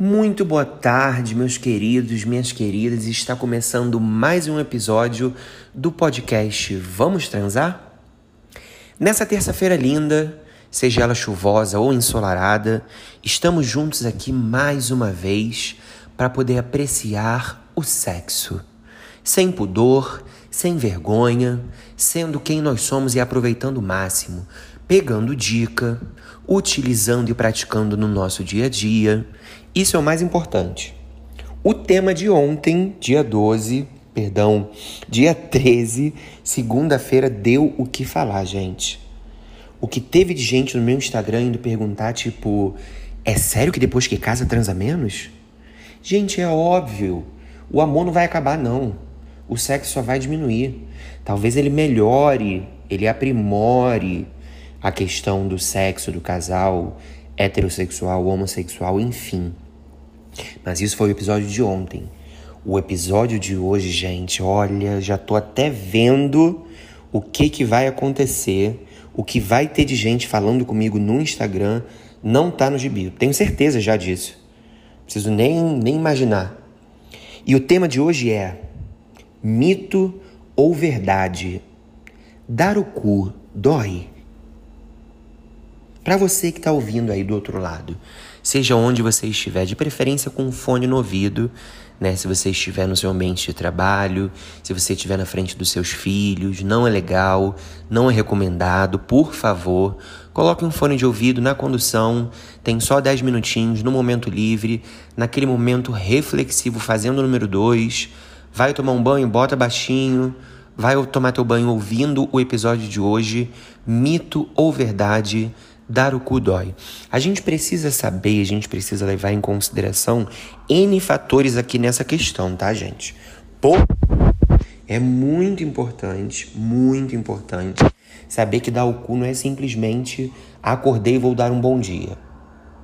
Muito boa tarde, meus queridos, minhas queridas. Está começando mais um episódio do podcast Vamos Transar? Nessa terça-feira linda, seja ela chuvosa ou ensolarada, estamos juntos aqui mais uma vez para poder apreciar o sexo. Sem pudor, sem vergonha, sendo quem nós somos e aproveitando o máximo, pegando dica, utilizando e praticando no nosso dia a dia. Isso é o mais importante. O tema de ontem, dia 12, perdão, dia 13, segunda-feira, deu o que falar, gente. O que teve de gente no meu Instagram indo perguntar, tipo, é sério que depois que casa transa menos? Gente, é óbvio. O amor não vai acabar, não. O sexo só vai diminuir. Talvez ele melhore, ele aprimore a questão do sexo do casal, heterossexual, homossexual, enfim. Mas isso foi o episódio de ontem. O episódio de hoje, gente, olha, já tô até vendo o que que vai acontecer, o que vai ter de gente falando comigo no Instagram, não tá no gibi. Tenho certeza já disso. Preciso nem, nem imaginar. E o tema de hoje é mito ou verdade. Dar o cu dói? Para você que está ouvindo aí do outro lado, seja onde você estiver, de preferência com um fone no ouvido, né? Se você estiver no seu ambiente de trabalho, se você estiver na frente dos seus filhos, não é legal, não é recomendado, por favor, coloque um fone de ouvido na condução, tem só 10 minutinhos no momento livre, naquele momento reflexivo, fazendo o número 2, vai tomar um banho, bota baixinho, vai tomar teu banho ouvindo o episódio de hoje, mito ou verdade, dar o cu dói. A gente precisa saber, a gente precisa levar em consideração N fatores aqui nessa questão, tá, gente? Por... É muito importante, muito importante saber que dar o cu não é simplesmente acordei e vou dar um bom dia.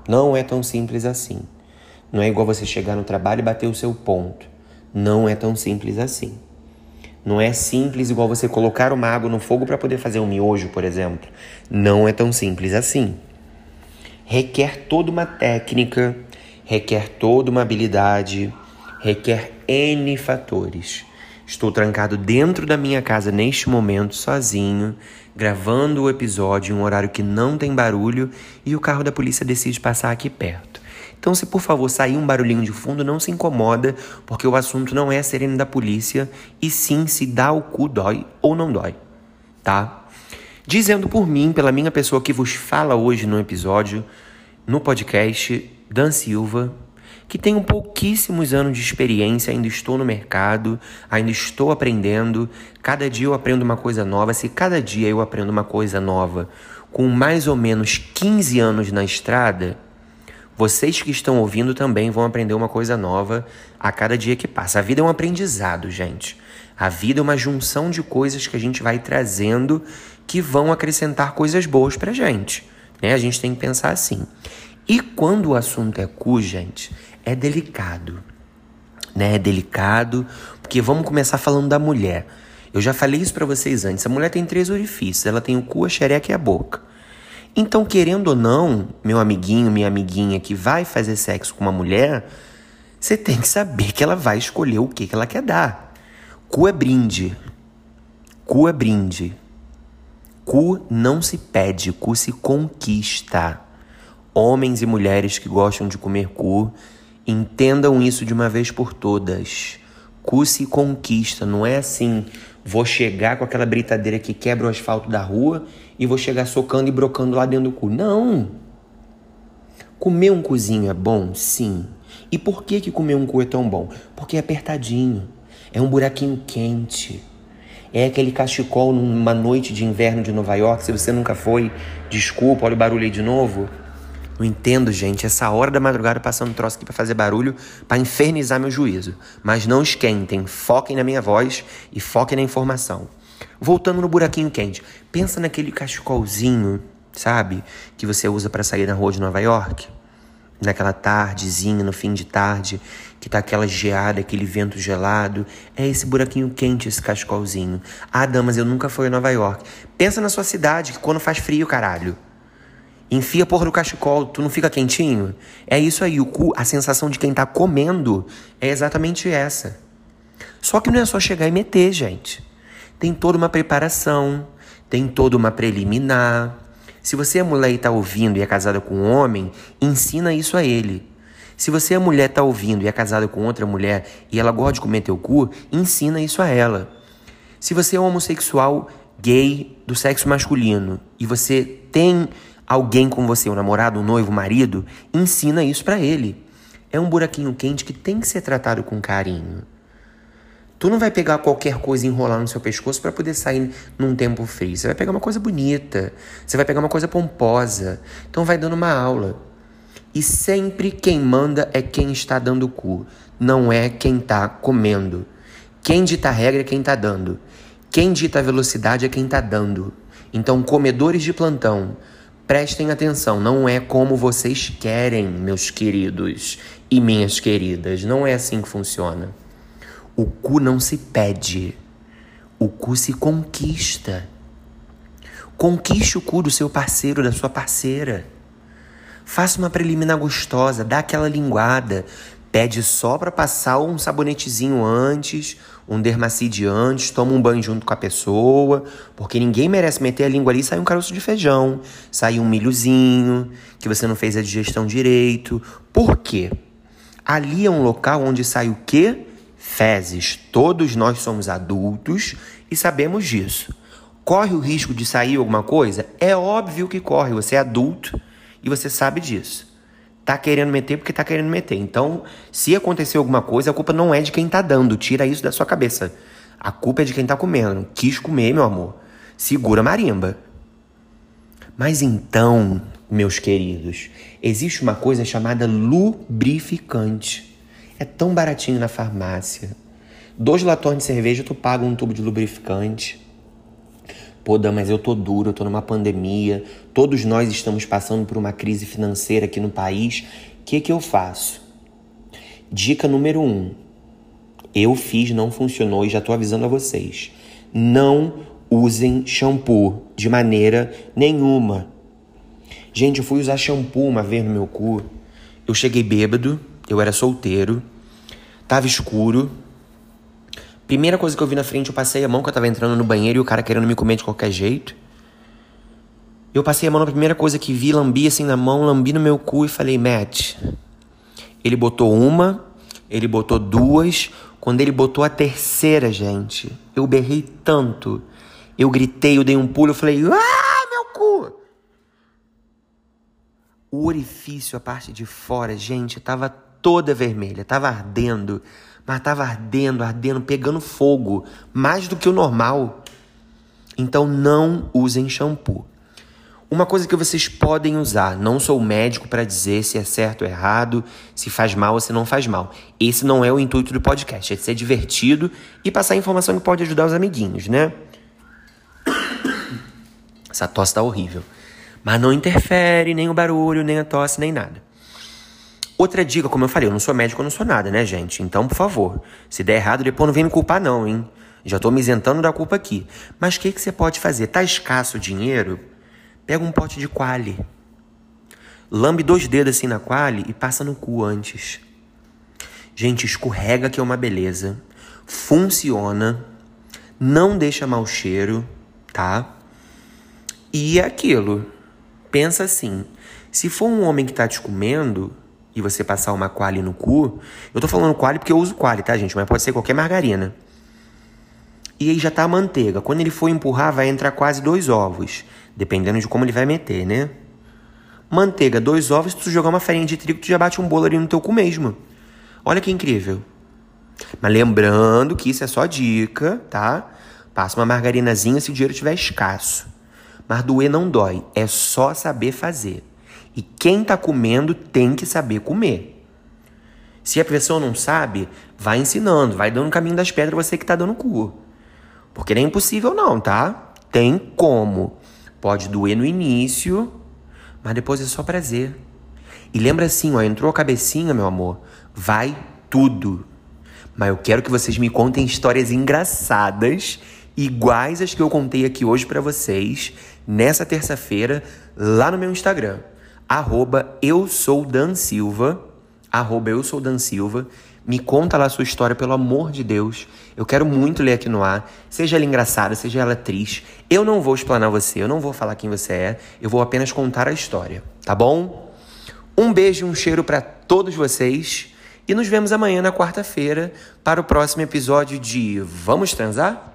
Não é tão simples assim. Não é igual você chegar no trabalho e bater o seu ponto. Não é tão simples assim. Não é simples igual você colocar uma água no fogo para poder fazer um miojo, por exemplo. Não é tão simples assim. Requer toda uma técnica, requer toda uma habilidade, requer N fatores. Estou trancado dentro da minha casa neste momento, sozinho, gravando o episódio em um horário que não tem barulho e o carro da polícia decide passar aqui perto. Então, se por favor sair um barulhinho de fundo, não se incomoda, porque o assunto não é a sirene da polícia, e sim se dá o cu dói ou não dói, tá? Dizendo por mim, pela minha pessoa que vos fala hoje no episódio, no podcast, Dan Silva, que tenho pouquíssimos anos de experiência, ainda estou no mercado, ainda estou aprendendo. Cada dia eu aprendo uma coisa nova. Se cada dia eu aprendo uma coisa nova, com mais ou menos 15 anos na estrada, vocês que estão ouvindo também vão aprender uma coisa nova a cada dia que passa. A vida é um aprendizado, gente. A vida é uma junção de coisas que a gente vai trazendo que vão acrescentar coisas boas pra gente. Né? A gente tem que pensar assim. E quando o assunto é cu, gente, é delicado. Né? É delicado, porque vamos começar falando da mulher. Eu já falei isso para vocês antes. A mulher tem três orifícios. Ela tem o cu, a xereca e a boca. Então, querendo ou não, meu amiguinho, minha amiguinha que vai fazer sexo com uma mulher, você tem que saber que ela vai escolher o que, que ela quer dar. Cu é brinde. Cu é brinde. Cu não se pede, cu se conquista. Homens e mulheres que gostam de comer cu, entendam isso de uma vez por todas. Cu se conquista, não é assim, vou chegar com aquela britadeira que quebra o asfalto da rua e vou chegar socando e brocando lá dentro do cu. Não! Comer um cozinho é bom? Sim. E por que, que comer um cu é tão bom? Porque é apertadinho, é um buraquinho quente. É aquele cachecol numa noite de inverno de Nova York. Se você nunca foi, desculpa, olha o barulho aí de novo. Não entendo, gente, essa hora da madrugada passando troço aqui para fazer barulho, para infernizar meu juízo. Mas não esquentem, foquem na minha voz e foquem na informação. Voltando no buraquinho quente, pensa naquele cachecolzinho, sabe? Que você usa para sair na rua de Nova York. Naquela tardezinha, no fim de tarde, que tá aquela geada, aquele vento gelado. É esse buraquinho quente, esse cachecolzinho. Ah, damas, eu nunca fui a Nova York. Pensa na sua cidade, que quando faz frio, caralho. Enfia porra do cachecol, tu não fica quentinho? É isso aí, o cu, a sensação de quem tá comendo é exatamente essa. Só que não é só chegar e meter, gente. Tem toda uma preparação, tem toda uma preliminar. Se você é mulher e tá ouvindo e é casada com um homem, ensina isso a ele. Se você é mulher tá ouvindo e é casada com outra mulher e ela gosta de comer teu cu, ensina isso a ela. Se você é homossexual, gay, do sexo masculino e você tem alguém com você, um namorado, um noivo, um marido, ensina isso para ele. É um buraquinho quente que tem que ser tratado com carinho. Tu não vai pegar qualquer coisa e enrolar no seu pescoço para poder sair num tempo frio. Você vai pegar uma coisa bonita, você vai pegar uma coisa pomposa. Então vai dando uma aula. E sempre quem manda é quem está dando cu, não é quem está comendo. Quem dita a regra é quem está dando. Quem dita a velocidade é quem está dando. Então, comedores de plantão, Prestem atenção, não é como vocês querem, meus queridos e minhas queridas. Não é assim que funciona. O cu não se pede, o cu se conquista. Conquiste o cu do seu parceiro, da sua parceira. Faça uma preliminar gostosa, dá aquela linguada, Pede só para passar um sabonetezinho antes, um dermacide antes, toma um banho junto com a pessoa, porque ninguém merece meter a língua ali e sair um caroço de feijão, sair um milhozinho, que você não fez a digestão direito. Por quê? Ali é um local onde sai o quê? Fezes. Todos nós somos adultos e sabemos disso. Corre o risco de sair alguma coisa? É óbvio que corre, você é adulto e você sabe disso tá querendo meter porque tá querendo meter. Então, se acontecer alguma coisa, a culpa não é de quem tá dando. Tira isso da sua cabeça. A culpa é de quem tá comendo. Quis comer, meu amor. Segura a marimba. Mas então, meus queridos, existe uma coisa chamada lubrificante. É tão baratinho na farmácia. Dois latões de cerveja, tu paga um tubo de lubrificante. Pô, Dan, mas eu tô duro, eu tô numa pandemia, todos nós estamos passando por uma crise financeira aqui no país. O que, que eu faço? Dica número um. Eu fiz, não funcionou e já tô avisando a vocês. Não usem shampoo de maneira nenhuma. Gente, eu fui usar shampoo uma vez no meu cu. Eu cheguei bêbado, eu era solteiro, tava escuro, Primeira coisa que eu vi na frente, eu passei a mão que eu tava entrando no banheiro e o cara querendo me comer de qualquer jeito. Eu passei a mão na primeira coisa que vi, lambi assim na mão, lambi no meu cu e falei, Matt. Ele botou uma, ele botou duas. Quando ele botou a terceira, gente, eu berrei tanto. Eu gritei, eu dei um pulo, eu falei, ah, meu cu! O orifício, a parte de fora, gente, tava toda vermelha, tava ardendo mas estava ardendo, ardendo, pegando fogo, mais do que o normal. Então não usem shampoo. Uma coisa que vocês podem usar, não sou médico para dizer se é certo ou errado, se faz mal ou se não faz mal. Esse não é o intuito do podcast, é ser divertido e passar informação que pode ajudar os amiguinhos, né? Essa tosse tá horrível. Mas não interfere nem o barulho, nem a tosse, nem nada. Outra dica, como eu falei, eu não sou médico, eu não sou nada, né, gente? Então, por favor, se der errado, depois não vem me culpar, não, hein? Já tô me isentando da culpa aqui. Mas o que, que você pode fazer? Tá escasso o dinheiro? Pega um pote de quali. Lambe dois dedos assim na quali e passa no cu antes. Gente, escorrega que é uma beleza. Funciona. Não deixa mau cheiro, tá? E é aquilo. Pensa assim: se for um homem que tá te comendo, e você passar uma quali no cu, eu tô falando quali porque eu uso quali, tá, gente? Mas pode ser qualquer margarina. E aí já tá a manteiga. Quando ele for empurrar, vai entrar quase dois ovos, dependendo de como ele vai meter, né? Manteiga, dois ovos, se tu jogar uma farinha de trigo, tu já bate um bolo ali no teu cu mesmo. Olha que incrível. Mas lembrando que isso é só dica, tá? Passa uma margarinazinha se o dinheiro estiver escasso. Mas doer não dói, é só saber fazer. E quem está comendo tem que saber comer. Se a pessoa não sabe, vai ensinando, vai dando o caminho das pedras você que está dando cu. Porque não é impossível não, tá? Tem como. Pode doer no início, mas depois é só prazer. E lembra assim, ó, entrou a cabecinha, meu amor, vai tudo. Mas eu quero que vocês me contem histórias engraçadas, iguais às que eu contei aqui hoje para vocês, nessa terça-feira lá no meu Instagram, arroba eu sou Dan Silva, arroba eu sou Dan Silva. Me conta lá a sua história, pelo amor de Deus. Eu quero muito ler aqui no ar. Seja ela engraçada, seja ela triste. Eu não vou explanar você, eu não vou falar quem você é. Eu vou apenas contar a história, tá bom? Um beijo e um cheiro para todos vocês. E nos vemos amanhã na quarta-feira para o próximo episódio de Vamos Transar?